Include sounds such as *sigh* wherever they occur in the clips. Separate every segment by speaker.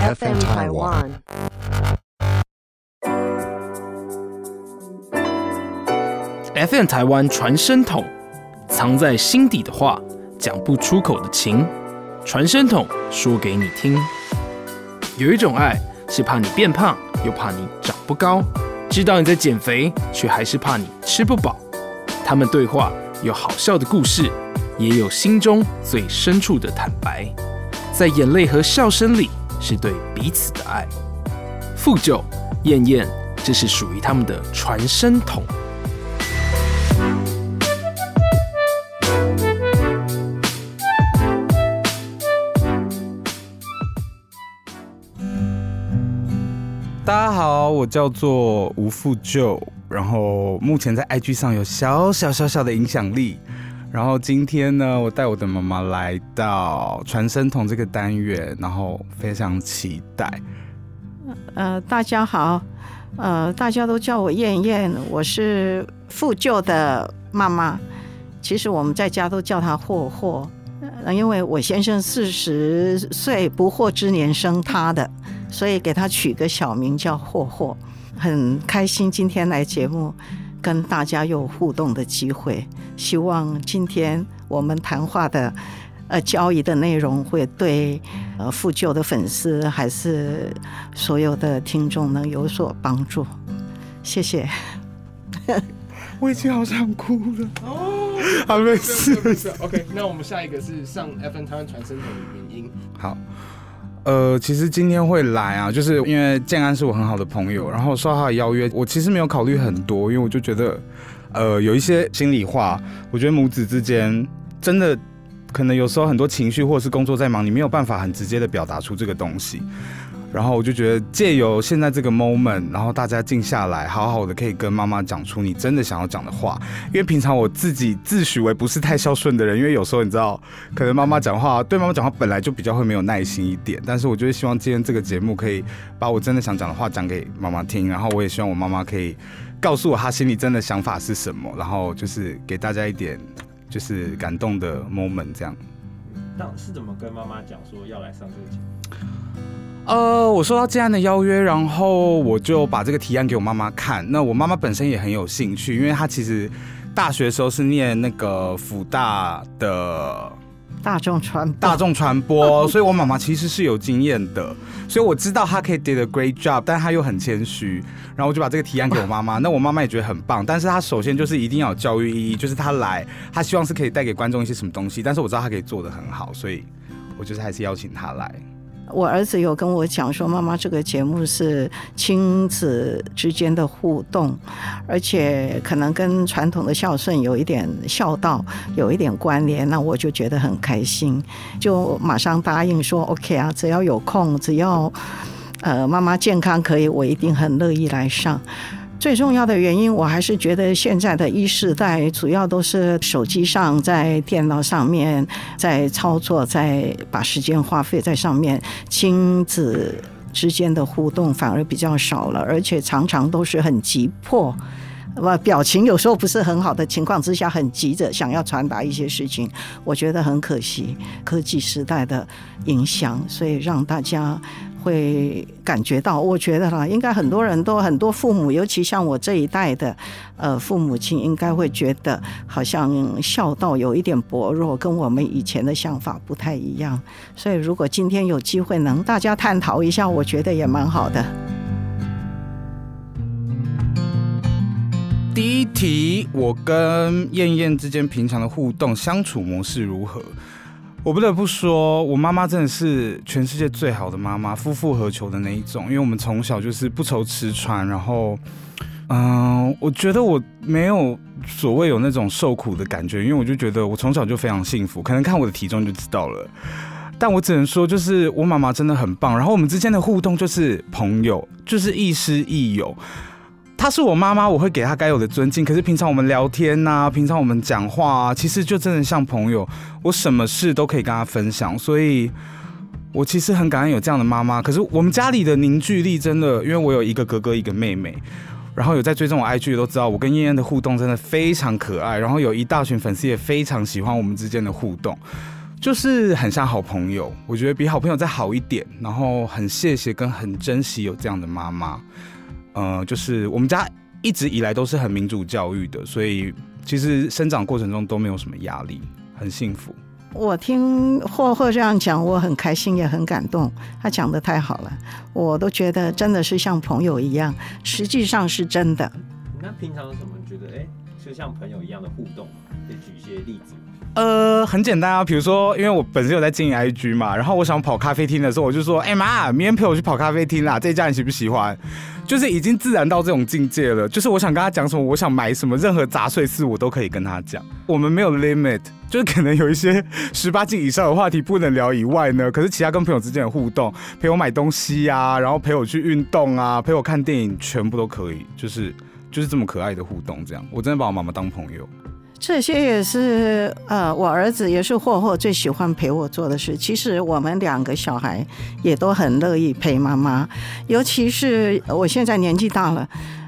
Speaker 1: FM Taiwan。
Speaker 2: FM 台湾传声筒，藏在心底的话，讲不出口的情，传声筒说给你听。有一种爱是怕你变胖，又怕你长不高，知道你在减肥，却还是怕你吃不饱。他们对话有好笑的故事，也有心中最深处的坦白，在眼泪和笑声里，是对彼此的爱。傅九、燕燕，这是属于他们的传声筒。
Speaker 3: 大家好，我叫做吴富旧，然后目前在 IG 上有小小小小的影响力。然后今天呢，我带我的妈妈来到传声筒这个单元，然后非常期待。
Speaker 4: 呃，大家好，呃，大家都叫我燕燕，我是富救的妈妈。其实我们在家都叫她霍霍，因为我先生四十岁不惑之年生他的，所以给他取个小名叫霍霍。很开心今天来节目，跟大家有互动的机会。希望今天我们谈话的呃交易的内容会对呃复旧的粉丝还是所有的听众能有所帮助。谢谢。*laughs*
Speaker 3: 我已经好想哭了。哦，好没事。
Speaker 2: OK，那我们下一个是上 FN 台湾传声筒的原因。
Speaker 3: 好，呃，其实今天会来啊，就是因为建安是我很好的朋友，然后受他的邀约，我其实没有考虑很多，因为我就觉得，呃，有一些心里话，我觉得母子之间真的可能有时候很多情绪或者是工作在忙，你没有办法很直接的表达出这个东西。然后我就觉得借由现在这个 moment，然后大家静下来，好好的可以跟妈妈讲出你真的想要讲的话。因为平常我自己自诩为不是太孝顺的人，因为有时候你知道，可能妈妈讲话对妈妈讲话本来就比较会没有耐心一点。但是我就是希望今天这个节目可以把我真的想讲的话讲给妈妈听，然后我也希望我妈妈可以告诉我她心里真的想法是什么，然后就是给大家一点就是感动的 moment 这样。
Speaker 5: 那是怎么跟妈妈讲说要来上这个节目？
Speaker 3: 呃，我收到这样的邀约，然后我就把这个提案给我妈妈看。那我妈妈本身也很有兴趣，因为她其实大学的时候是念那个福大的
Speaker 4: 大众传播
Speaker 3: 大众传播，所以我妈妈其实是有经验的，所以我知道她可以 did a great job，但她又很谦虚，然后我就把这个提案给我妈妈。那我妈妈也觉得很棒，但是她首先就是一定要有教育意义，就是她来，她希望是可以带给观众一些什么东西，但是我知道她可以做的很好，所以我就是还是邀请她来。
Speaker 4: 我儿子有跟我讲说，妈妈这个节目是亲子之间的互动，而且可能跟传统的孝顺有一点孝道有一点关联，那我就觉得很开心，就马上答应说 OK 啊，只要有空，只要呃妈妈健康可以，我一定很乐意来上。最重要的原因，我还是觉得现在的一世代主要都是手机上、在电脑上面在操作，在把时间花费在上面，亲子之间的互动反而比较少了，而且常常都是很急迫。不，表情有时候不是很好的情况之下，很急着想要传达一些事情，我觉得很可惜。科技时代的影响，所以让大家会感觉到，我觉得啦，应该很多人都很多父母，尤其像我这一代的，呃，父母亲应该会觉得好像孝道有一点薄弱，跟我们以前的想法不太一样。所以如果今天有机会能大家探讨一下，我觉得也蛮好的。
Speaker 3: 第一题，我跟燕燕之间平常的互动相处模式如何？我不得不说，我妈妈真的是全世界最好的妈妈，夫复何求的那一种。因为我们从小就是不愁吃穿，然后，嗯、我觉得我没有所谓有那种受苦的感觉，因为我就觉得我从小就非常幸福，可能看我的体重就知道了。但我只能说，就是我妈妈真的很棒，然后我们之间的互动就是朋友，就是亦师亦友。她是我妈妈，我会给她该有的尊敬。可是平常我们聊天呐、平常我们讲话啊，其实就真的像朋友，我什么事都可以跟她分享。所以，我其实很感恩有这样的妈妈。可是我们家里的凝聚力真的，因为我有一个哥哥，一个妹妹，然后有在追踪我 IG 都知道，我跟燕燕的互动真的非常可爱。然后有一大群粉丝也非常喜欢我们之间的互动。就是很像好朋友，我觉得比好朋友再好一点，然后很谢谢跟很珍惜有这样的妈妈。呃，就是我们家一直以来都是很民主教育的，所以其实生长过程中都没有什么压力，很幸福。
Speaker 4: 我听霍霍这样讲，我很开心，也很感动。他讲的太好了，我都觉得真的是像朋友一样，实际上是真的。
Speaker 5: 那平常有什么觉得哎，就像朋友一样的互动？可以举一些例子。
Speaker 3: 呃，很简单啊，比如说，因为我本身有在经营 IG 嘛，然后我想跑咖啡厅的时候，我就说，哎妈，明天陪我去跑咖啡厅啦，这家你喜不喜欢？就是已经自然到这种境界了，就是我想跟他讲什么，我想买什么，任何杂碎事我都可以跟他讲。我们没有 limit，就是可能有一些 *laughs* 十八禁以上的话题不能聊以外呢，可是其他跟朋友之间的互动，陪我买东西啊，然后陪我去运动啊，陪我看电影，全部都可以，就是就是这么可爱的互动，这样，我真的把我妈妈当朋友。
Speaker 4: 这些也是呃，我儿子也是霍霍最喜欢陪我做的事。其实我们两个小孩也都很乐意陪妈妈，尤其是我现在年纪大了，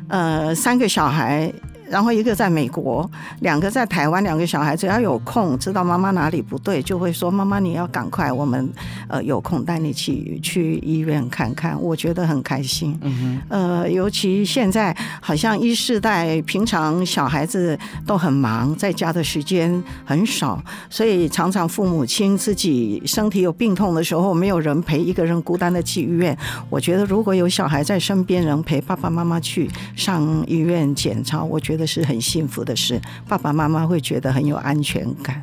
Speaker 4: 呃，三个小孩。然后一个在美国，两个在台湾，两个小孩只要有空，知道妈妈哪里不对，就会说妈妈你要赶快，我们呃有空带你去去医院看看，我觉得很开心。嗯呃，尤其现在好像一世代，平常小孩子都很忙，在家的时间很少，所以常常父母亲自己身体有病痛的时候，没有人陪，一个人孤单的去医院。我觉得如果有小孩在身边，人陪爸爸妈妈去上医院检查，我觉得。是很幸福的事，爸爸妈妈会觉得很有安全感。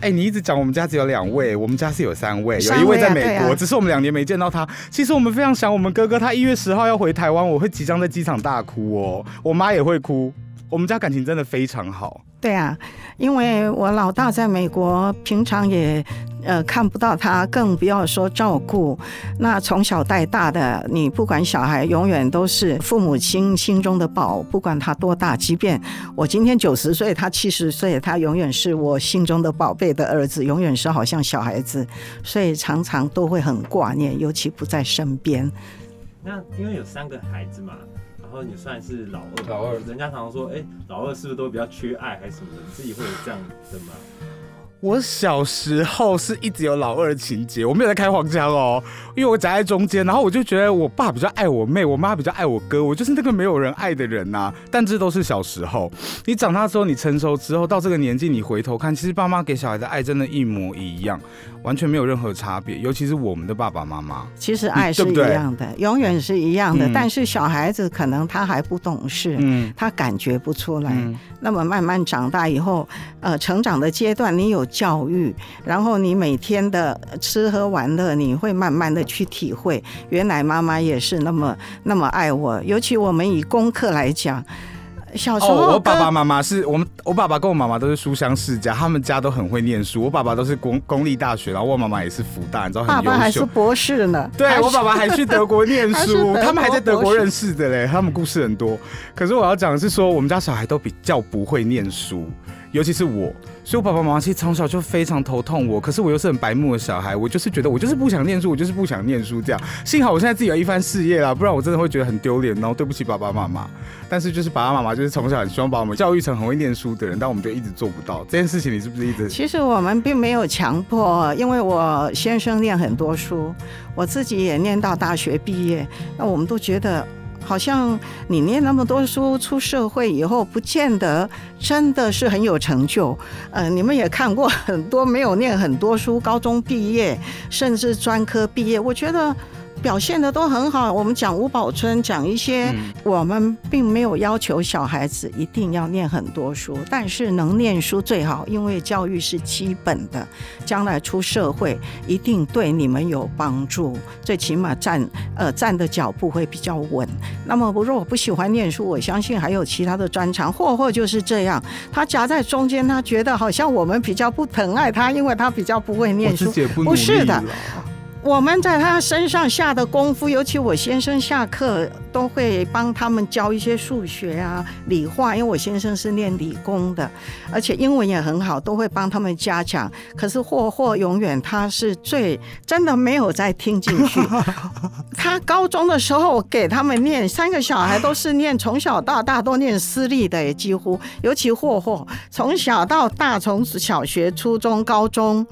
Speaker 3: 哎，你一直讲我们家只有两位，我们家是有三位，有一位在美国，只是我们两年没见到他。其实我们非常想我们哥哥，他一月十号要回台湾，我会即将在机场大哭哦，我妈也会哭。我们家感情真的非常好。
Speaker 4: 对啊，因为我老大在美国，平常也。呃，看不到他，更不要说照顾。那从小带大的，你不管小孩，永远都是父母亲心中的宝。不管他多大，即便我今天九十岁，他七十岁，他永远是我心中的宝贝的儿子，永远是好像小孩子，所以常常都会很挂念，尤其不在身边。
Speaker 5: 那因为有三个孩子嘛，然后你算是老二，
Speaker 3: 老二，
Speaker 5: 人家常常说，哎，老二是不是都比较缺爱，还是什么的？你自己会有这样的吗？
Speaker 3: 我小时候是一直有老二情节，我没有在开黄腔哦，因为我夹在中间，然后我就觉得我爸比较爱我妹，我妈比较爱我哥，我就是那个没有人爱的人呐。但这都是小时候，你长大之后，你成熟之后，到这个年纪，你回头看，其实爸妈给小孩的爱真的一模一样。完全没有任何差别，尤其是我们的爸爸妈妈。
Speaker 4: 其实爱是一样的，永远是一样的。但是小孩子可能他还不懂事，嗯他感觉不出来。那么慢慢长大以后，呃，成长的阶段，你有教育，然后你每天的吃喝玩乐，你会慢慢的去体会，原来妈妈也是那么那么爱我。尤其我们以功课来讲。小时候，
Speaker 3: 我爸爸妈妈是我们，我爸爸跟我妈妈都是书香世家，他们家都很会念书。我爸爸都是公公立大学，然后我妈妈也是福大，你知道很优秀。
Speaker 4: 爸爸还是博士呢。
Speaker 3: 对我爸爸还去德国念书，他们还在德国认识的嘞。他们故事很多。可是我要讲的是说，我们家小孩都比较不会念书，尤其是我。所以，我爸爸妈妈其实从小就非常头痛我。可是我又是很白目的小孩，我就是觉得我就是不想念书，我就是不想念书这样。幸好我现在自己有一番事业啦，不然我真的会觉得很丢脸，然后对不起爸爸妈妈。但是就是爸爸妈妈就是从小很希望把我们教育成很会念书的人，但我们就一直做不到这件事情。你是不是一直？
Speaker 4: 其实我们并没有强迫，因为我先生念很多书，我自己也念到大学毕业，那我们都觉得。好像你念那么多书，出社会以后不见得真的是很有成就。呃，你们也看过很多没有念很多书，高中毕业甚至专科毕业，我觉得。表现的都很好。我们讲吴宝春，讲一些，我们并没有要求小孩子一定要念很多书，但是能念书最好，因为教育是基本的，将来出社会一定对你们有帮助，最起码站呃站的脚步会比较稳。那么如果不喜欢念书，我相信还有其他的专长。霍霍就是这样，他夹在中间，他觉得好像我们比较不疼爱他，因为他比较不会念书，
Speaker 3: 不
Speaker 4: 是的。我们在他身上下的功夫，尤其我先生下课都会帮他们教一些数学啊、理化，因为我先生是念理工的，而且英文也很好，都会帮他们加强。可是霍霍永远他是最真的没有在听进去。*laughs* 他高中的时候给他们念，三个小孩都是念从小到大都念私立的，几乎尤其霍霍从小到大从小学、初中、高中。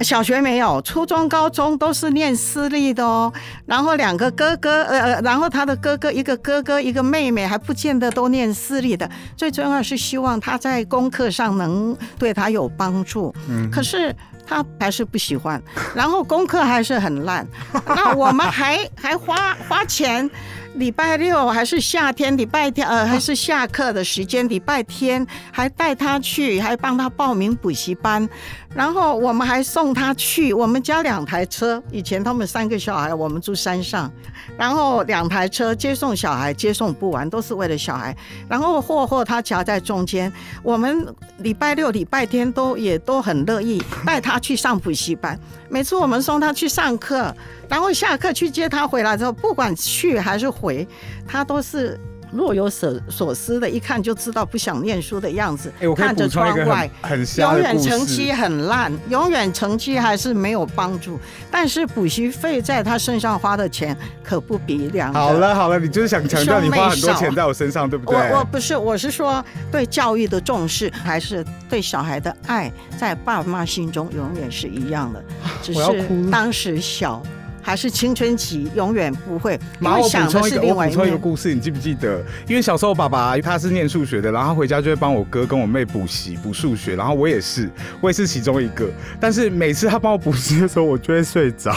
Speaker 4: 小学没有，初中、高中都是念私立的哦。然后两个哥哥，呃，然后他的哥哥一个哥哥一个妹妹，还不见得都念私立的。最重要是希望他在功课上能对他有帮助。嗯，可是他还是不喜欢，然后功课还是很烂。那我们还还花花钱。礼拜六还是夏天，礼拜天呃还是下课的时间，礼拜天还带他去，还帮他报名补习班，然后我们还送他去。我们家两台车，以前他们三个小孩，我们住山上，然后两台车接送小孩，接送不完，都是为了小孩。然后霍霍他夹在中间，我们礼拜六、礼拜天都也都很乐意带他去上补习班。每次我们送他去上课。然后下课去接他回来之后，不管去还是回，他都是若有所所思的，一看就知道不想念书的样子。看着窗外，
Speaker 3: 很
Speaker 4: 永远成绩很烂，永远成绩还是没有帮助。但是补习费在他身上花的钱可不比两。
Speaker 3: 好了好了，你就是想强调你花很多钱在我身上，对不对？
Speaker 4: 我我不是，我是说对教育的重视，还是对小孩的爱，在爸妈心中永远是一样的。只是当时小。还是青春期，永远不会。
Speaker 3: 妈，我补充一个，我补充一个故事，你记不记得？因为小时候爸爸他是念数学的，然后他回家就会帮我哥跟我妹补习补数学，然后我也是，我也是其中一个。但是每次他帮我补习的时候，我就会睡着。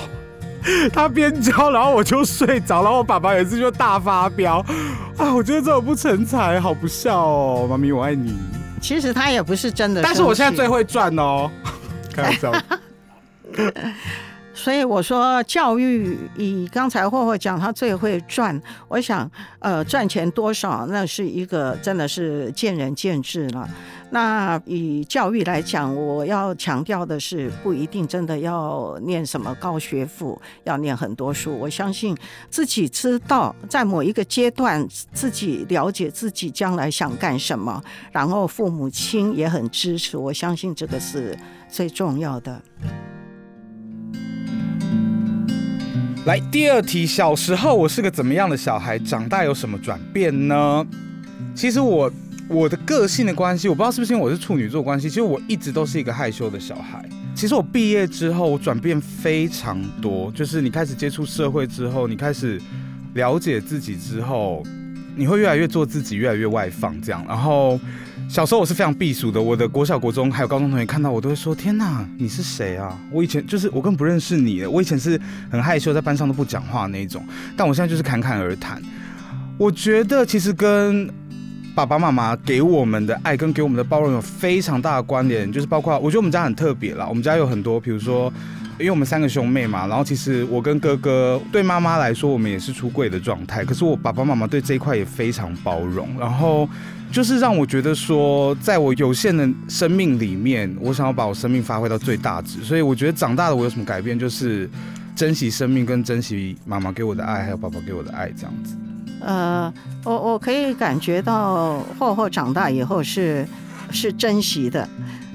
Speaker 3: *laughs* 他边教，然后我就睡着，然后我爸爸有一次就大发飙啊！我觉得这种不成才，好不孝哦，妈咪我爱你。
Speaker 4: 其实他也不是真的，
Speaker 3: 但是我现在最会赚哦，*laughs* 开玩笑。*laughs*
Speaker 4: 所以我说，教育以刚才霍霍讲，他最会赚。我想，呃，赚钱多少，那是一个真的是见仁见智了。那以教育来讲，我要强调的是，不一定真的要念什么高学府，要念很多书。我相信自己知道，在某一个阶段，自己了解自己将来想干什么，然后父母亲也很支持。我相信这个是最重要的。
Speaker 3: 来第二题，小时候我是个怎么样的小孩？长大有什么转变呢？其实我我的个性的关系，我不知道是不是因为我是处女座关系，其实我一直都是一个害羞的小孩。其实我毕业之后，我转变非常多，就是你开始接触社会之后，你开始了解自己之后，你会越来越做自己，越来越外放这样，然后。小时候我是非常避暑的，我的国小、国中还有高中同学看到我都会说：“天哪，你是谁啊？”我以前就是我根本不认识你了，我以前是很害羞，在班上都不讲话那种。但我现在就是侃侃而谈。我觉得其实跟爸爸妈妈给我们的爱跟给我们的包容有非常大的关联，就是包括我觉得我们家很特别啦，我们家有很多，比如说，因为我们三个兄妹嘛，然后其实我跟哥哥对妈妈来说，我们也是出柜的状态，可是我爸爸妈妈对这一块也非常包容，然后。就是让我觉得说，在我有限的生命里面，我想要把我生命发挥到最大值。所以我觉得长大的我有什么改变，就是珍惜生命，跟珍惜妈妈给我的爱，还有爸爸给我的爱，这样子。
Speaker 4: 呃，我我可以感觉到，霍霍长大以后是是珍惜的。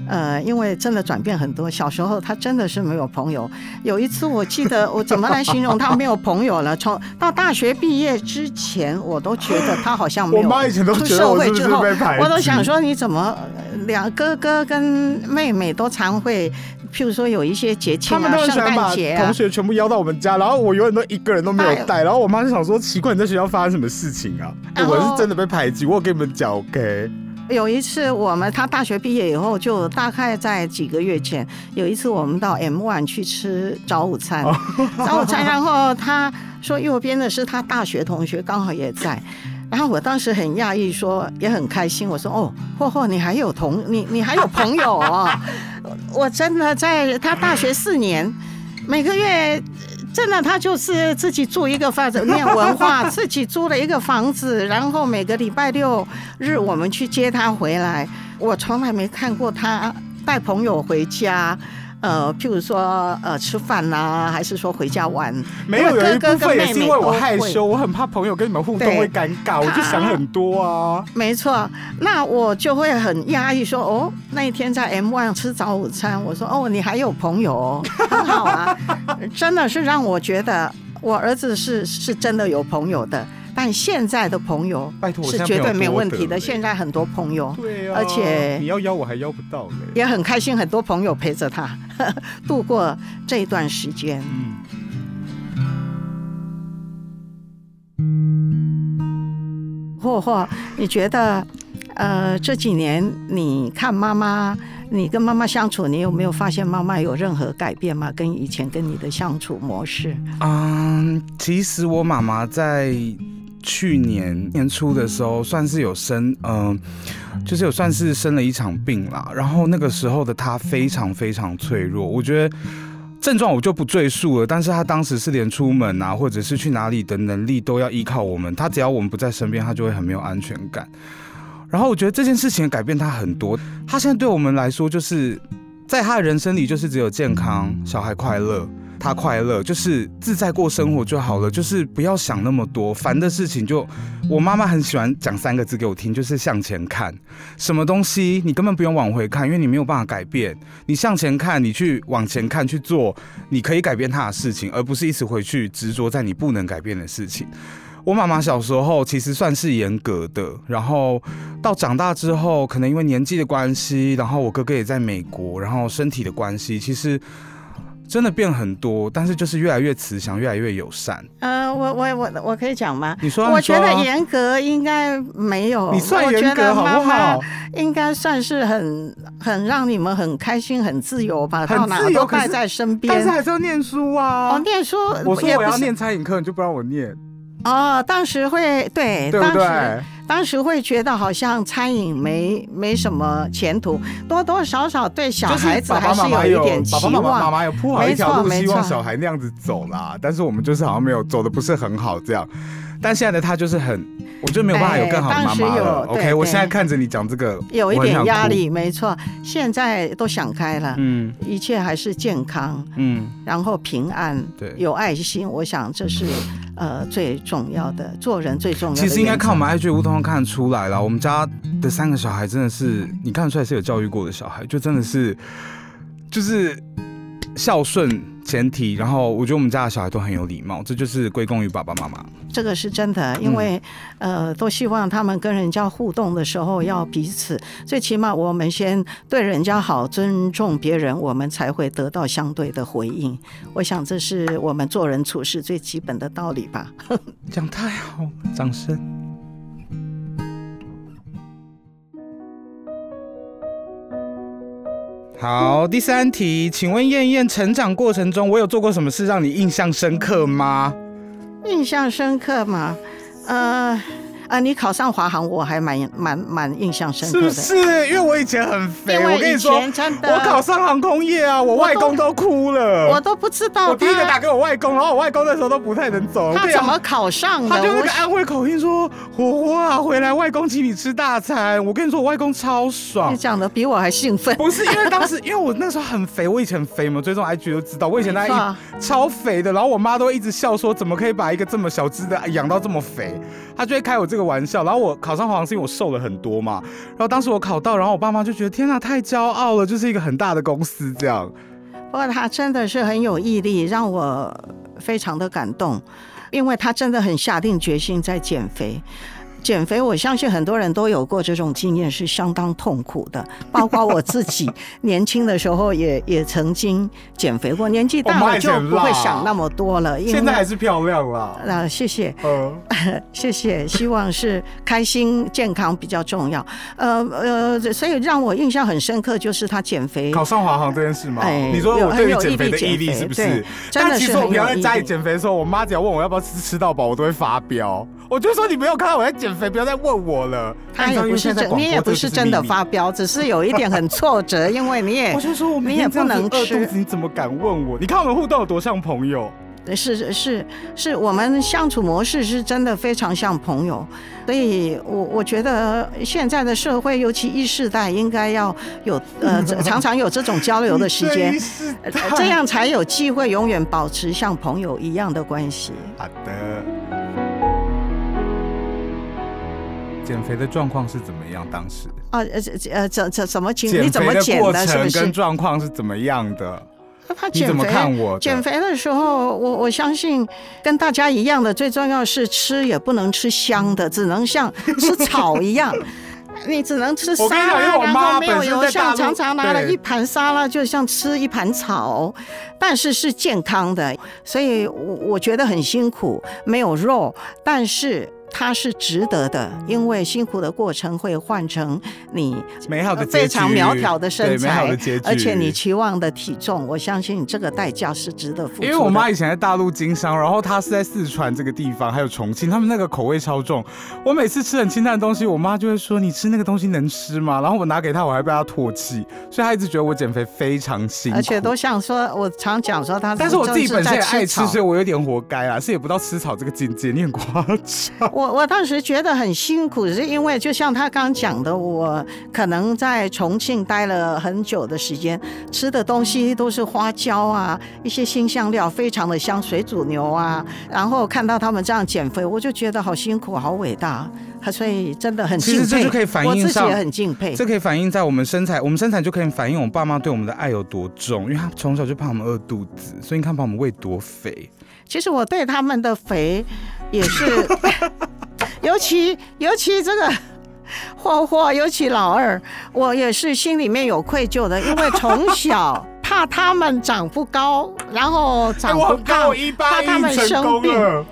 Speaker 4: 呃，因为真的转变很多。小时候他真的是没有朋友。有一次我记得，我怎么来形容他没有朋友了？从到大学毕业之前，我都觉得他好像没有。
Speaker 3: 我妈以前都觉得我是不是被
Speaker 4: 我都想说，你怎么两哥哥跟妹妹都常会，譬如说有一些节庆啊，圣诞节
Speaker 3: 啊，同学全部邀到我们家，然后我永远都一个人都没有带。然后我妈就想说，奇怪，你在学校发生什么事情啊？我是真的被排挤。我跟你们讲，OK。
Speaker 4: 有一次，我们他大学毕业以后，就大概在几个月前，有一次我们到 M One 去吃早午餐，早午餐，然后他说右边的是他大学同学，刚好也在，然后我当时很讶异，说也很开心，我说哦，霍霍，你还有同你你还有朋友啊？我真的在他大学四年，每个月。真的，他就是自己住一个房子念文化，*laughs* 自己租了一个房子，然后每个礼拜六日我们去接他回来。我从来没看过他带朋友回家。呃，譬如说，呃，吃饭呐，还是说回家玩？
Speaker 3: 没有，有一部分也是因为我害羞，我很怕朋友跟你们互动会尴尬，我就想很多啊。
Speaker 4: 没错，那我就会很压抑，说哦，那一天在 M One 吃早午餐，我说哦，你还有朋友哦，*laughs* 很好啊，真的是让我觉得我儿子是是真的有朋友的。但但现在的朋友
Speaker 3: 拜托，
Speaker 4: 是绝对没有问题的。现在很多朋友
Speaker 3: 对啊，
Speaker 4: 而且
Speaker 3: 你要邀我还邀不到嘞。
Speaker 4: 也很开心，很多朋友陪着他 *laughs* 度过这一段时间。
Speaker 3: 嗯，
Speaker 4: 霍霍，你觉得，呃，这几年你看妈妈，你跟妈妈相处，你有没有发现妈妈有任何改变吗？跟以前跟你的相处模式？
Speaker 3: 嗯，其实我妈妈在去年年初的时候，算是有生，嗯、就是有算是生了一场病啦。然后那个时候的他非常非常脆弱，我觉得。症状我就不赘述了，但是他当时是连出门啊，或者是去哪里的能力都要依靠我们。他只要我们不在身边，他就会很没有安全感。然后我觉得这件事情改变他很多。他现在对我们来说，就是在他的人生里，就是只有健康、小孩快乐，他快乐，就是自在过生活就好了，就是不要想那么多，烦的事情就。我妈妈很喜欢讲三个字给我听，就是向前看。什么东西你根本不用往回看，因为你没有办法改变。你向前看，你去往前看去做，你可以改变她的事情，而不是一直回去执着在你不能改变的事情。我妈妈小时候其实算是严格的，然后到长大之后，可能因为年纪的关系，然后我哥哥也在美国，然后身体的关系，其实真的变很多，但是就是越来越慈祥，越来越友善。
Speaker 4: 呃，我我我我可以讲吗？
Speaker 3: 你说啊，
Speaker 4: 我觉得严格应该没有，
Speaker 3: 你算
Speaker 4: 我
Speaker 3: 严格好不好？
Speaker 4: 应该算是很很让你们很开心、很自由吧，
Speaker 3: 很
Speaker 4: 到哪都带在身边
Speaker 3: 但是。还是要念书啊。
Speaker 4: 哦，念书
Speaker 3: 我说我要念餐饮课，你就不让我念，
Speaker 4: 哦，当时会对，
Speaker 3: 对不
Speaker 4: 当时
Speaker 3: 对？
Speaker 4: 当时会觉得好像餐饮没没什么前途，多多少少对小孩子还是有一点期
Speaker 3: 爸爸妈妈妈
Speaker 4: 望。
Speaker 3: 妈有铺好一条路，
Speaker 4: 没错
Speaker 3: 希望小孩那样子走啦。但是我们就是好像没有走的不是很好这样。但现在的他就是很，我就没有办法有更好的妈妈了。
Speaker 4: 对
Speaker 3: OK，我
Speaker 4: 对
Speaker 3: 现在看着你讲这个，
Speaker 4: 有一。点压力，没错。现在都想开了，
Speaker 3: 嗯
Speaker 4: 一切还是健康，
Speaker 3: 嗯，
Speaker 4: 然后平安，
Speaker 3: 对。
Speaker 4: 有爱心。我想这是呃最重要的，做人最重要的
Speaker 3: 其。实应该看我们爱觉悟通看得出来了，我们家的三个小孩真的是，你看得出来是有教育过的小孩，就真的是就是孝顺前提，然后我觉得我们家的小孩都很有礼貌，这就是归功于爸爸妈妈。
Speaker 4: 这个是真的，因为、呃，都希望他们跟人家互动的时候要彼此，最起码我们先对人家好，尊重别人，我们才会得到相对的回应。我想这是我们做人处事最基本的道理吧。*laughs*
Speaker 3: 讲太好了，掌声。好，第三题，请问燕燕成长过程中，我有做过什么事让你印象深刻吗？
Speaker 4: 印象深刻吗？呃。啊，你考上华航，我还蛮蛮蛮印象深刻的。
Speaker 3: 是不是？因为我以前很肥，我跟你说，我考上航空业啊，我外公都哭了。
Speaker 4: 我都不知道
Speaker 3: 我第一个打给我外公，然后我外公那时候都不太能走。
Speaker 4: 他怎么考上的？
Speaker 3: 他就那
Speaker 4: 我
Speaker 3: 个安徽口音说：“火火啊，回来，外公请你吃大餐。”我跟你说，我外公超爽
Speaker 4: 你。讲的比我还兴奋。
Speaker 3: 不是因为当时，*laughs* 因为我那时候很肥，我以前很肥嘛，追踪 IG 都知道，我以前那一超肥的，然后我妈都一直笑说，怎么可以把一个这么小只的养到这么肥？他就会开我这个玩笑。然后我考上黄星我瘦了很多嘛，然后当时我考到，然后我爸妈就觉得天哪，太骄傲了，就是一个很大的公司这样。
Speaker 4: 不过他真的是很有毅力，让我非常的感动，因为他真的很下定决心在减肥。减肥，我相信很多人都有过这种经验，是相当痛苦的，包括我自己年轻的时候也 *laughs* 也曾经减肥过，年纪大了就不会想那么多了。因为
Speaker 3: 现在还是漂亮啦。*laughs*
Speaker 4: 啊，谢谢。
Speaker 3: 呃，*laughs*
Speaker 4: 谢谢，希望是开心健康比较重要。呃呃，所以让我印象很深刻就是他减肥，
Speaker 3: 考上华航这件事嘛？
Speaker 4: 哎
Speaker 3: 你说我
Speaker 4: 有很有
Speaker 3: 对于减肥的
Speaker 4: 毅力
Speaker 3: 是不是？
Speaker 4: 真的是
Speaker 3: 但其实我
Speaker 4: 很有毅
Speaker 3: 平常在家里。减肥的时候，我妈只要问我要不要吃吃到饱，我都会发飙。我就说你没有看到我在减肥，不要再问我了。
Speaker 4: 他也不是真，你也不是真的发飙，只是有一点很挫折，因为你也 *laughs*
Speaker 3: 我就说我
Speaker 4: 你也不能吃，
Speaker 3: 你怎么敢问我？你看我们互动有多像朋友。
Speaker 4: 是是是，我们相处模式是真的非常像朋友，所以我我觉得现在的社会，尤其一世代，应该要有呃 *laughs* 常常有这种交流的时间，呃这样才有机会永远保持像朋友一样的关系。
Speaker 3: 好的。减肥的状况是怎么样？当时
Speaker 4: 啊呃呃怎怎怎么你怎么减的？是不是？
Speaker 3: 状况是怎么样的？
Speaker 4: 他
Speaker 3: 你怎么
Speaker 4: 减肥
Speaker 3: 看我？
Speaker 4: 减肥的时候，我我相信跟大家一样的，最重要是吃也不能吃香的，只能像吃草一样。*laughs* 你只能吃沙拉，
Speaker 3: 我妈
Speaker 4: 然后没有
Speaker 3: 本身
Speaker 4: 油像常常拿了一盘沙拉，就像吃一盘草，但是是健康的，所以我我觉得很辛苦，没有肉，但是它是值得的，因为辛苦的过程会换成你
Speaker 3: 美好的
Speaker 4: 非常苗条的身材而且你期望的体重，我相信这个代价是值得付出的。
Speaker 3: 因为我妈以前在大陆经商，然后她是在四川这个地方，还有重庆，他们那个口味超重。我每次吃很清淡的东西，我妈就会说：“你吃那个东西能吃吗？”然后我拿给她，我还被她唾弃，所以她一直觉得我减肥非常辛苦。
Speaker 4: 而且都想说，我常讲说她，
Speaker 3: 但是我自己本身也爱吃，所以我有点活该啊，是也不到吃草这个境界，你很夸张。
Speaker 4: 我我当时觉得很辛苦，是因为就像他刚讲的，我可能在重庆待了很久的时间，吃的东西都是花椒啊，一些新香料，非常的香，水煮牛啊，然后看到他们这样减肥，我就觉得好辛苦，好伟大，所以真的很
Speaker 3: 其
Speaker 4: 敬佩。
Speaker 3: 实这就可以反映
Speaker 4: 我自己也很敬佩。
Speaker 3: 这可以反映在我们身材，我们身材就可以反映我们爸妈对我们的爱有多重，因为他从小就怕我们饿肚子，所以你看把我们喂多肥。
Speaker 4: 其实我对他们的肥也是，*laughs* 尤其尤其这个霍霍，尤其老二，我也是心里面有愧疚的，因为从小怕他们长不高，然后长不高，
Speaker 3: 一
Speaker 4: 怕他们生病。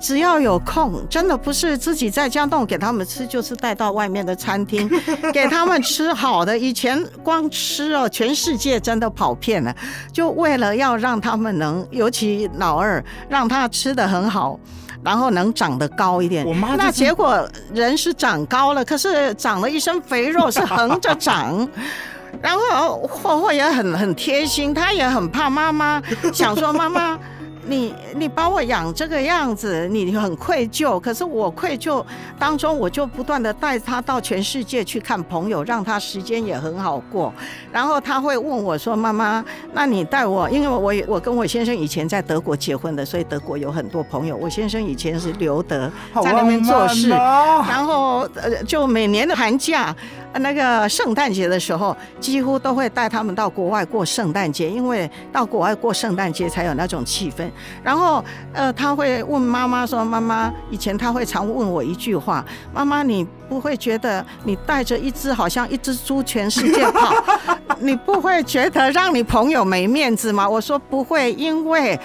Speaker 4: 只要有空，真的不是自己在家弄给他们吃，就是带到外面的餐厅 *laughs* 给他们吃好的。以前光吃哦，全世界真的跑遍了，就为了要让他们能，尤其老二，让他吃的很好。然后能长得高一点，
Speaker 3: 我妈
Speaker 4: 那结果人是长高了，可是长了一身肥肉，是横着长。*laughs* 然后霍霍也很很贴心，他也很怕妈妈，想说妈妈。你你把我养这个样子，你很愧疚。可是我愧疚当中，我就不断的带他到全世界去看朋友，让他时间也很好过。然后他会问我说：“妈妈，那你带我？因为我我跟我先生以前在德国结婚的，所以德国有很多朋友。我先生以前是留德，在那边做事，然后呃，就每年的寒假。”那个圣诞节的时候，几乎都会带他们到国外过圣诞节，因为到国外过圣诞节才有那种气氛。然后，呃，他会问妈妈说：“妈妈，以前他会常问我一句话，妈妈，你不会觉得你带着一只好像一只猪全世界跑，*laughs* 你不会觉得让你朋友没面子吗？”我说：“不会，因为。”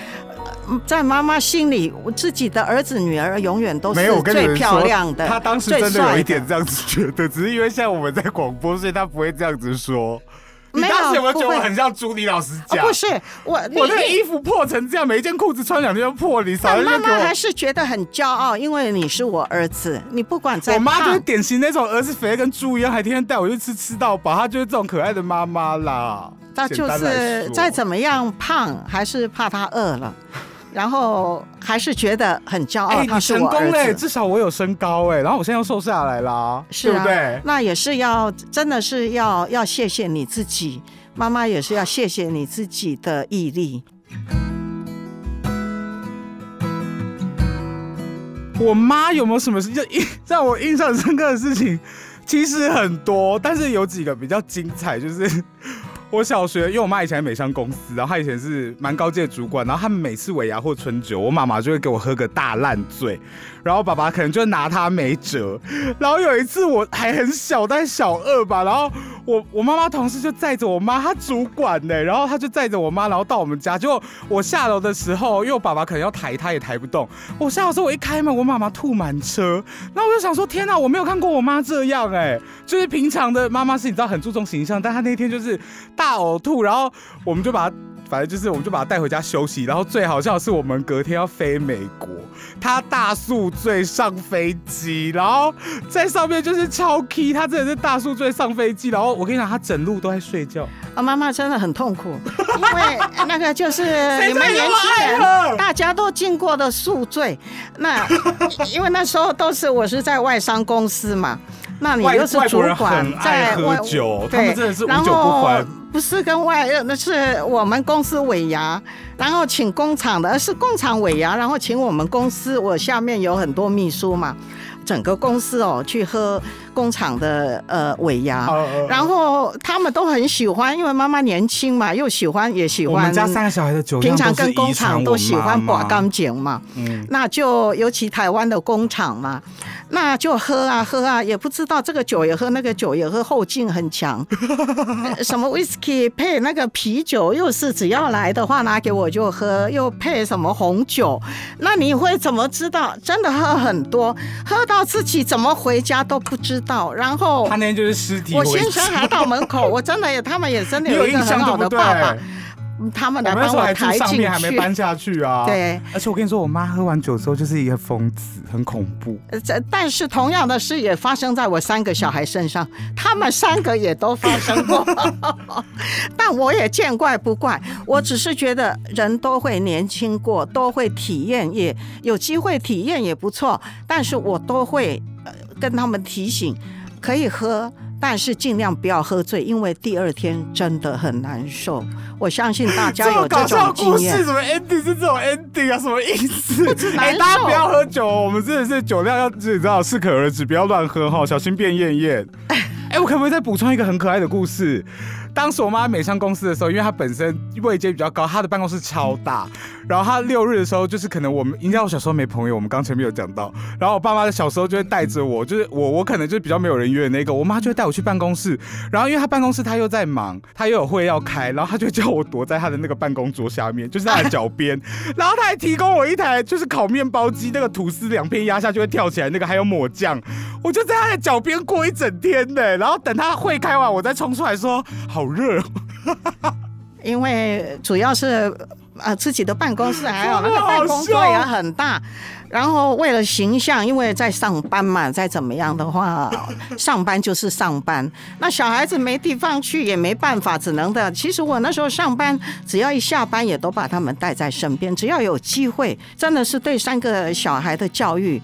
Speaker 4: 在妈妈心里，我自己的儿子女儿永远都是最漂亮的。
Speaker 3: 他当时真的有一点这样子觉得，只是因为现在我们在广播，所以他不会这样子说。你当时有没有觉得我很像朱莉老师讲？
Speaker 4: 不是我，
Speaker 3: 我那衣服破成这样，每一件裤子穿两天就破，你少
Speaker 4: 妈妈还是觉得很骄傲，因为你是我儿子，你不管在
Speaker 3: 我妈就是典型那种儿子肥跟猪一样，还天天带我去吃吃到饱，她就是这种可爱的妈妈啦。
Speaker 4: 她就是再怎么样胖，还是怕她饿了。然后还是觉得很骄傲，他是我儿子，
Speaker 3: 至少我有身高哎，然后我现在又瘦下来啦，
Speaker 4: 是
Speaker 3: 啊，对？
Speaker 4: 那也是要真的是要要谢谢你自己，妈妈也是要谢谢你自己的毅力。
Speaker 3: 我妈有没有什么事就印 *laughs* 让我印象深刻的事情？其实很多，但是有几个比较精彩，就是。我小学，因为我妈以前在美商公司，然后她以前是蛮高阶主管，然后他们每次尾牙或春酒，我妈妈就会给我喝个大烂醉，然后爸爸可能就拿她没辙。然后有一次我还很小，但小二吧，然后我 *laughs* 我妈妈同事就载着我妈，她主管呢，然后她就载着我妈，然后到我们家，结果我下楼的时候，因为我爸爸可能要抬，他也抬不动。我下楼时候我一开门，我妈妈吐满车，然后我就想说，天哪，我没有看过我妈这样哎，就是平常的妈妈是你知道很注重形象，但她那天就是。大呕吐，然后我们就把他，反正就是我们就把他带回家休息。然后最好笑的是，我们隔天要飞美国，他大宿醉上飞机，然后在上面就是超 key，他真的是大宿醉上飞机。然后我跟你讲，他整路都在睡觉。
Speaker 4: 啊，妈妈真的很痛苦，因为 *laughs* 那个就是你们年轻人大家都经过的宿醉。那 *laughs* 因为那时候都是我是在外商公司嘛。那你又是主管，在
Speaker 3: 喝酒，
Speaker 4: 对，
Speaker 3: 然后
Speaker 4: 不是跟外，那是我们公司尾牙，然后请工厂的，是工厂尾牙，然后请我们公司，我下面有很多秘书嘛，整个公司哦去喝工厂的呃尾牙，然后他们都很喜欢，因为妈妈年轻嘛，又喜欢也喜欢。
Speaker 3: 我们家三个小孩的酒
Speaker 4: 平常跟工
Speaker 3: 工
Speaker 4: 厂都喜欢
Speaker 3: 把
Speaker 4: 刮钢剪嘛，
Speaker 3: 嗯，
Speaker 4: 那就尤其台湾的工厂嘛，那就喝啊喝啊，也不知道这个酒也喝，那个酒也喝，后劲很强。呃 *laughs* 什么 whisky 配那个啤酒，又是只要来的话拿给我就喝，又配什么红酒，那你会怎么知道？真的喝很多，喝到自己怎么回家都不知道。然后
Speaker 3: 他那天就是尸体
Speaker 4: 我先生还到门口，我真的也，他们也真的
Speaker 3: 有印
Speaker 4: 一个很好
Speaker 3: 象对
Speaker 4: 爸爸，嗯他们来帮我抬进
Speaker 3: 上面，还没
Speaker 4: 去。
Speaker 3: 搬下去啊。，
Speaker 4: 对，
Speaker 3: 而且我跟你说，我妈喝完酒之后就是一个疯子，很恐怖。
Speaker 4: 呃这但是同样的事也发生在我三个小孩身上，他们三个也都发生过，*laughs* 但我也见怪不怪。我只是觉得人都会年轻过，都会体验，也有机会体验也不错。但是我都会呃跟他们提醒，可以喝。但是尽量不要喝醉，因为第二天真的很难受。我相信大家有这种经验。
Speaker 3: 什么 ending 是这种 ending 啊？什么意思？*laughs* 哎、大家不要喝酒，我们真的是酒量要自己知道，适可而止，不要乱喝哈，小心变艳艳。哎、我可不可以再补充一个很可爱的故事？当时我妈美商公司的时候，因为她本身位阶比较高，她的办公室超大。然后她六日的时候，就是可能我们，应该我小时候没朋友，我们刚前面有讲到。然后我爸妈小时候就会带着我，就是我我可能就是比较没有人约的那个，我妈就会带我去办公室。然后因为她办公室她又在忙，她又有会要开，然后她就叫我躲在她的那个办公桌下面，就是她的脚边。然后她还提供我一台就是烤面包机，那个吐司两片压下就会跳起来，那个还有抹酱。我就在她的脚边过一整天呢。然后等她会开完，我再冲出来说好热。
Speaker 4: 因为主要是呃自己的办公室还有那个办公桌也很大，然后为了形象，因为在上班嘛，再怎么样的话，上班就是上班。那小孩子没地方去也没办法，只能的。其实我那时候上班，只要一下班也都把他们带在身边，只要有机会，真的是对三个小孩的教育，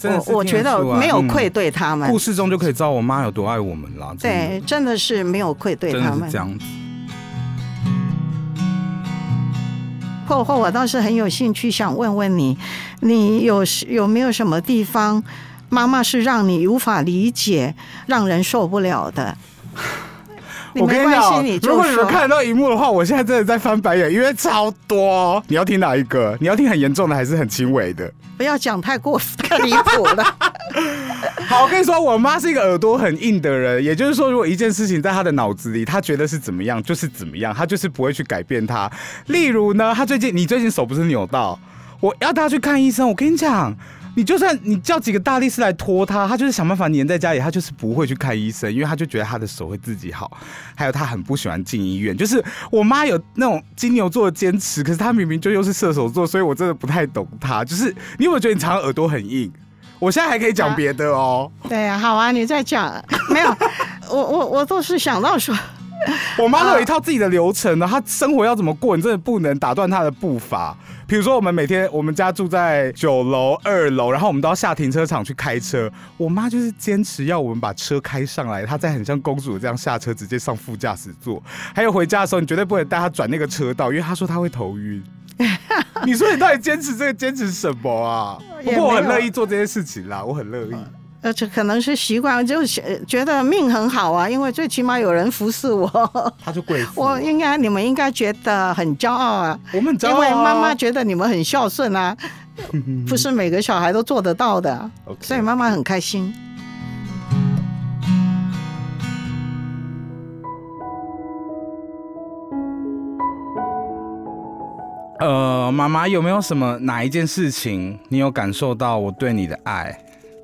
Speaker 3: 真的是
Speaker 4: 我我觉得没有愧对他们。
Speaker 3: 故事中就可以知道我妈有多爱我们啦。真的
Speaker 4: 对，真的是没有愧对他们
Speaker 3: 这。样子。
Speaker 4: 后后，我倒是很有兴趣想问问你，你有有没有什么地方，妈妈是让你无法理解、让人受不了的？你
Speaker 3: 我跟你讲，
Speaker 4: 你
Speaker 3: 如。果你们看得到荧幕的话，我现在真的在翻白眼，因为超多。你要听哪一个？你要听很严重的，还是很轻微的？
Speaker 4: 不要讲太过太离谱了。*laughs*
Speaker 3: 好，我跟你说，我妈是一个耳朵很硬的人，也就是说，如果一件事情在她的脑子里，她觉得是怎么样，就是怎么样，她就是不会去改变它。例如呢，她最近，你最近手不是扭到，我要带她去看医生。我跟你讲，你就算你叫几个大力士来拖他，他就是想办法黏在家里，他就是不会去看医生，因为他就觉得他的手会自己好。还有他很不喜欢进医院，就是我妈有那种金牛座的坚持，可是她明明就又是射手座，所以我真的不太懂她。就是你有没有觉得你常常耳朵很硬？我现在还可以讲别的哦。
Speaker 4: 对呀、好啊，你再讲。没有，我我我都是想到说，*laughs*
Speaker 3: 我妈都有一套自己的流程呢，她生活要怎么过，你真的不能打断她的步伐。比如说，我们每天我们家住在九楼、二楼，然后我们都要下停车场去开车。我妈就是坚持要我们把车开上来，她再很像公主这样下车，直接上副驾驶座。还有回家的时候，你绝对不能带她转那个车道，因为她说她会头晕。*laughs* 你说你到底坚持这个坚持什么啊？不过我很乐意做这些事情啦，我很乐意。
Speaker 4: 呃，这可能是习惯，就是呃觉得命很好啊，因为最起码有人服侍我。*laughs*
Speaker 3: 他就贵妇，
Speaker 4: 我应该，你们应该觉得很骄傲啊。
Speaker 3: 我们很骄傲啊
Speaker 4: 因为妈妈觉得你们很孝顺啊，*laughs* 不是每个小孩都做得到的，所以妈妈很开心。
Speaker 3: 呃，妈妈有没有什么哪一件事情你有感受到我对你的爱？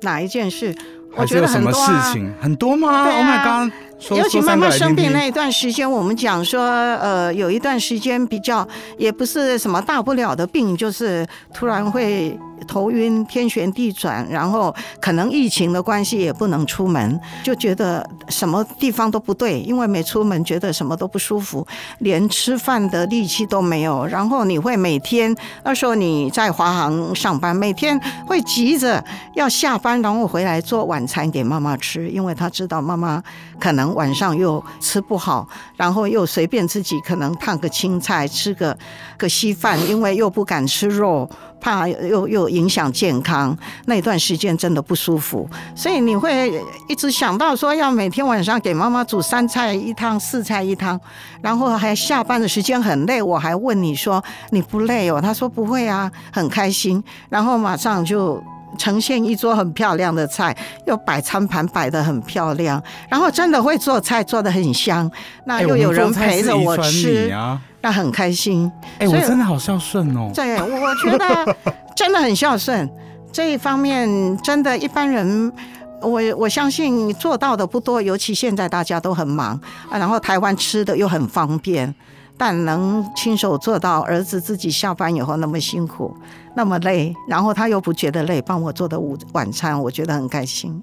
Speaker 4: 哪一件事？我
Speaker 3: 还是
Speaker 4: 觉得
Speaker 3: 有什么事
Speaker 4: 很多啊。
Speaker 3: 情？很多吗？Oh my god！说
Speaker 4: 尤其妈妈生病那一段时间，我们讲说，呃，有一段时间比较也不是什么大不了的病，就是突然会头晕、天旋地转，然后可能疫情的关系也不能出门，就觉得什么地方都不对，因为没出门，觉得什么都不舒服，连吃饭的力气都没有。然后你会每天那时候你在华航上班，每天会急着要下班，然后回来做晚餐给妈妈吃，因为他知道妈妈可能晚上又吃不好，然后又随便自己可能烫个青菜，吃个个稀饭，因为又不敢吃肉。怕又又影响健康，那段时间真的不舒服，所以你会一直想到说要每天晚上给妈妈煮三菜一汤、四菜一汤，然后还下班的时间很累，我还问你说你不累哦？他说不会啊，很开心，然后马上就呈现一桌很漂亮的菜，又摆餐盘摆的很漂亮，然后真的会做菜做的很香，那又有人陪着我吃。那很开心，
Speaker 3: 哎，我真的好孝顺哦。
Speaker 4: 对，我觉得真的很孝顺，这一方面真的，一般人我我相信做到的不多，尤其现在大家都很忙啊，然后台湾吃的又很方便，但能亲手做到儿子自己下班以后那么辛苦、那么累，然后他又不觉得累，帮我做的午晚餐，我觉得很开心，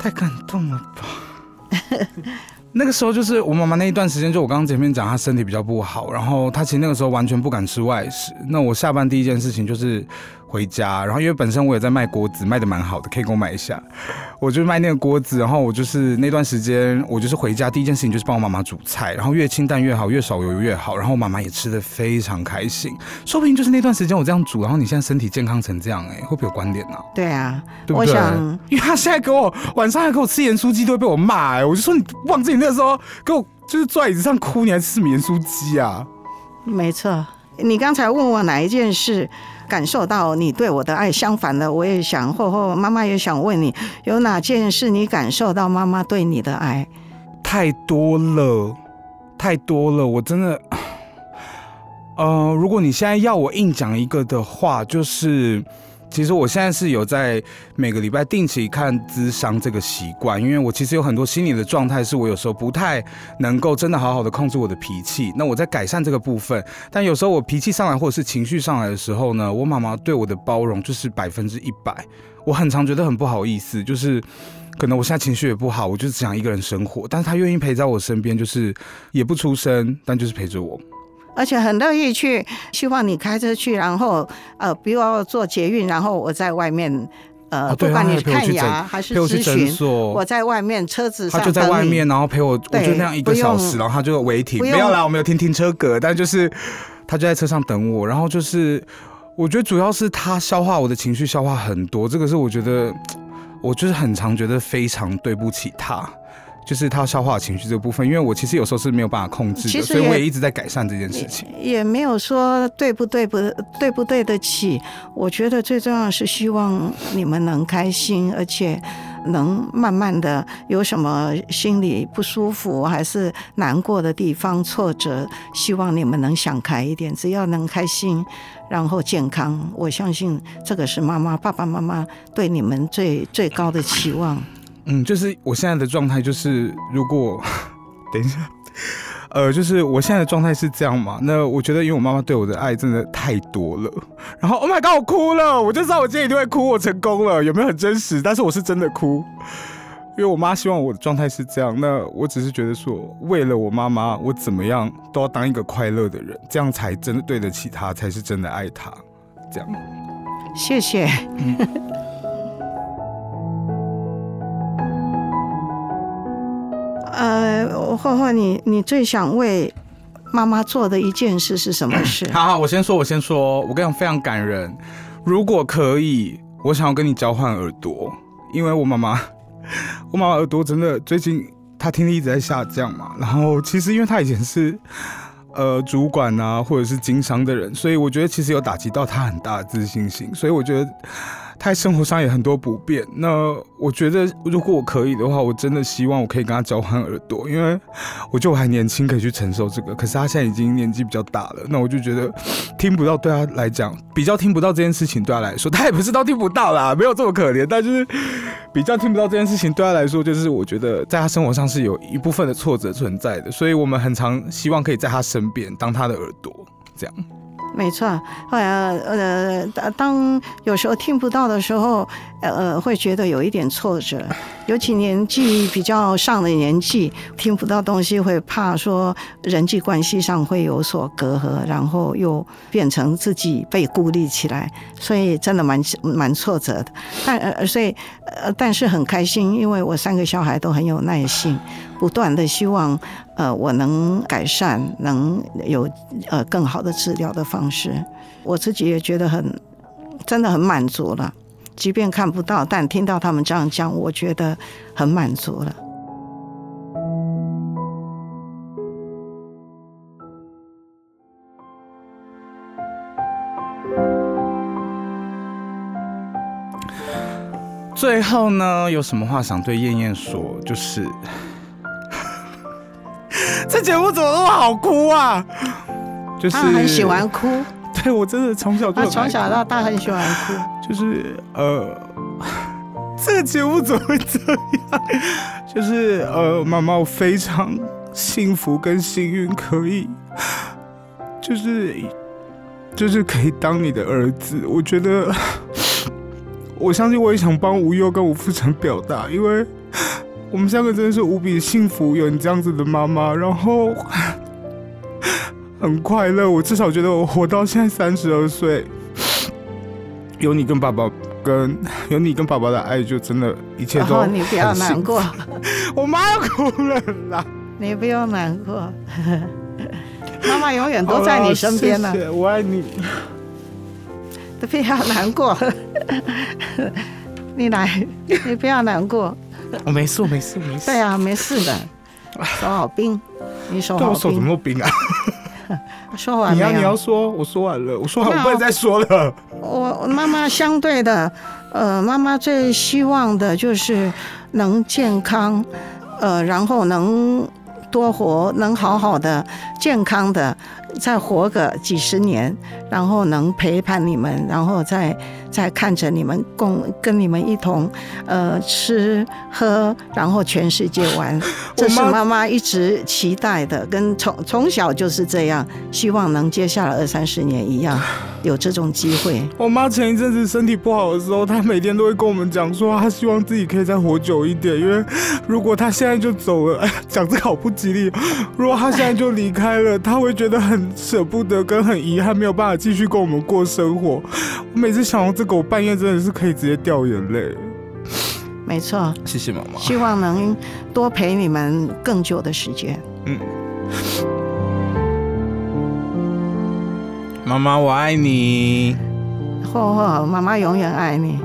Speaker 3: 太感动了吧。*laughs* 那个时候就是我妈妈那一段时间，就我刚刚前面讲，她身体比较不好，然后她其实那个时候完全不敢吃外食。那我下班第一件事情就是。回家，然后因为本身我也在卖锅子，卖的蛮好的，可以给我买一下。我就卖那个锅子，然后我就是那段时间，我就是回家第一件事情就是帮我妈妈煮菜，然后越清淡越好，越少油越好。然后我妈妈也吃的非常开心。说不定就是那段时间我这样煮，然后你现在身体健康成这样，哎，会不会有关联呢？
Speaker 4: 对啊，
Speaker 3: 对不对？因为他现在给我晚上还给我吃盐酥鸡，都会被我骂。哎，我就说你忘记你那时候给我就是坐在椅子上哭，你还吃盐酥鸡啊？
Speaker 4: 没错，你刚才问我哪一件事？感受到你对我的爱，相反的，我也想，或或妈妈也想问你，有哪件事你感受到妈妈对你的爱？
Speaker 3: 太多了，太多了，我真的，*sighs* 呃，如果你现在要我硬讲一个的话，就是。其实我现在是有在每个礼拜定期看咨商这个习惯，因为我其实有很多心理的状态，是我有时候不太能够真的好好的控制我的脾气。那我在改善这个部分，但有时候我脾气上来或者是情绪上来的时候呢，我妈妈对我的包容就是百分之一百。我很常觉得很不好意思，就是可能我现在情绪也不好，我就只想一个人生活，但是她愿意陪在我身边，就是也不出声，但就是陪着我。
Speaker 4: 而且很乐意去，希望你开车去，然后呃，比如坐捷运，然后我在外面，呃，不管你看牙还是咨询，我在外面车子上，
Speaker 3: 他就在外面，然后陪我，我就那样一个小时，然后他就违停，没有啦，我没有听停车格，但就是他就在车上等我，然后就是我觉得主要是他消化我的情绪，消化很多，这个是我觉得我就是很常觉得非常对不起他。就是他消化情绪这部分，因为我其实有时候是没有办法控制的，所以我也一直在改善这件事情。
Speaker 4: 也没有说对不对不对不对得起，我觉得最重要是希望你们能开心，而且能慢慢的有什么心里不舒服还是难过的地方、挫折，希望你们能想开一点。只要能开心，然后健康，我相信这个是妈妈、爸爸妈妈对你们最最高的期望。
Speaker 3: 嗯，就是我现在的状态，就是如果 *laughs* 等一下，呃，就是我现在的状态是这样嘛？那我觉得，因为我妈妈对我的爱真的太多了。然后，Oh my god，我哭了，我就知道我今天一定会哭，我成功了，有没有很真实？但是我是真的哭，因为我妈希望我的状态是这样。那我只是觉得说，为了我妈妈，我怎么样都要当一个快乐的人，这样才真的对得起她，才是真的爱她。这样，
Speaker 4: 谢谢。呃，慧慧，你你最想为妈妈做的一件事是什么事？*coughs*
Speaker 3: 好好，我先说，我先说，我跟你讲非常感人。如果可以，我想要跟你交换耳朵，因为我妈妈，*laughs* 我妈妈耳朵真的最近她听力一直在下降嘛。然后其实因为她以前是呃主管啊，或者是经商的人，所以我觉得其实有打击到她很大的自信心。所以我觉得。他生活上也很多不便，那我觉得如果我可以的话，我真的希望我可以跟他交换耳朵，因为我觉得我还年轻，可以去承受这个。可是他现在已经年纪比较大了，那我就觉得听不到对他来讲比较听不到这件事情对他来说，他也不是都听不到啦，没有这么可怜，但就是比较听不到这件事情对他来说，就是我觉得在他生活上是有一部分的挫折存在的，所以我们很常希望可以在他身边当他的耳朵，这样。
Speaker 4: 没错，后来呃，当有时候听不到的时候，呃，会觉得有一点挫折，*sighs* 尤其年纪比较上的年纪，听不到东西会怕说人际关系上会有所隔阂，然后又变成自己被孤立起来，所以真的蛮蛮挫折的。但呃，所以呃，但是很开心，因为我三个小孩都很有耐心。不断的希望，呃，我能改善，能有呃更好的治疗的方式。我自己也觉得很，真的很满足了。即便看不到，但听到他们这样讲，我觉得很满足了。
Speaker 3: 最后呢，有什么话想对燕燕说？就是这节目怎么那么好哭啊？就是
Speaker 4: 他很喜欢哭，
Speaker 3: 对我真的从小就
Speaker 4: 他从小到大很喜欢哭。
Speaker 3: 就是呃，*laughs* 这个节目怎么会这样？*laughs* 就是呃，妈妈，我非常幸福跟幸运，可以 *laughs* 就是就是可以当你的儿子。我觉得，我相信我也想帮吴佑跟吴富成表达，因为我们三个真的是无比幸福，有你这样子的妈妈，然后很快乐。我至少觉得我活到现在三十二岁。*laughs* 有你跟爸爸跟有你跟爸爸的爱，就真的一切都
Speaker 4: 然后你不要难过，*laughs*
Speaker 3: 我妈要哭了啦，
Speaker 4: 你不要难过，*laughs* 妈妈永远都在你身边呢
Speaker 3: 好，谢谢我爱你。
Speaker 4: 不要难过。你来，你不要难过。
Speaker 3: 我没事，没事，没事。
Speaker 4: 对啊，没事的，手好冰，你手好
Speaker 3: 冰我手怎么那
Speaker 4: 冰。
Speaker 3: 么冰啊？*laughs*
Speaker 4: 说完
Speaker 3: 你要？你要说，我说完了，我说完我不能再说了。
Speaker 4: 我我妈妈相对的，呃，妈妈最希望的就是能健康，呃，然后能多活，能好好的、健康的再活个几十年，然后能陪伴你们，然后再再看着你们共跟你们一同，呃，吃喝，然后全世界玩，*laughs* 这是
Speaker 3: 妈
Speaker 4: 妈妈一直期待的，跟从从小就是这样，希望能接下来二三十年一样，有这种机会。
Speaker 3: 我妈前一阵子身体不好的时候，她每天都会跟我们讲说，她希望自己可以再活久一点，因为如果她现在就走了，哎，*laughs* 讲这个好不吉利。如果她现在就离开了，她会觉得很舍不得，跟很遗憾，没有办法继续跟我们过生活。我每次想到这个，我半夜真的是可以直接掉眼泪。
Speaker 4: 没错，
Speaker 3: 谢谢妈妈。
Speaker 4: 希望能多陪你们更久的时间。
Speaker 3: 妈妈，我爱你。
Speaker 4: 妈妈永远爱你。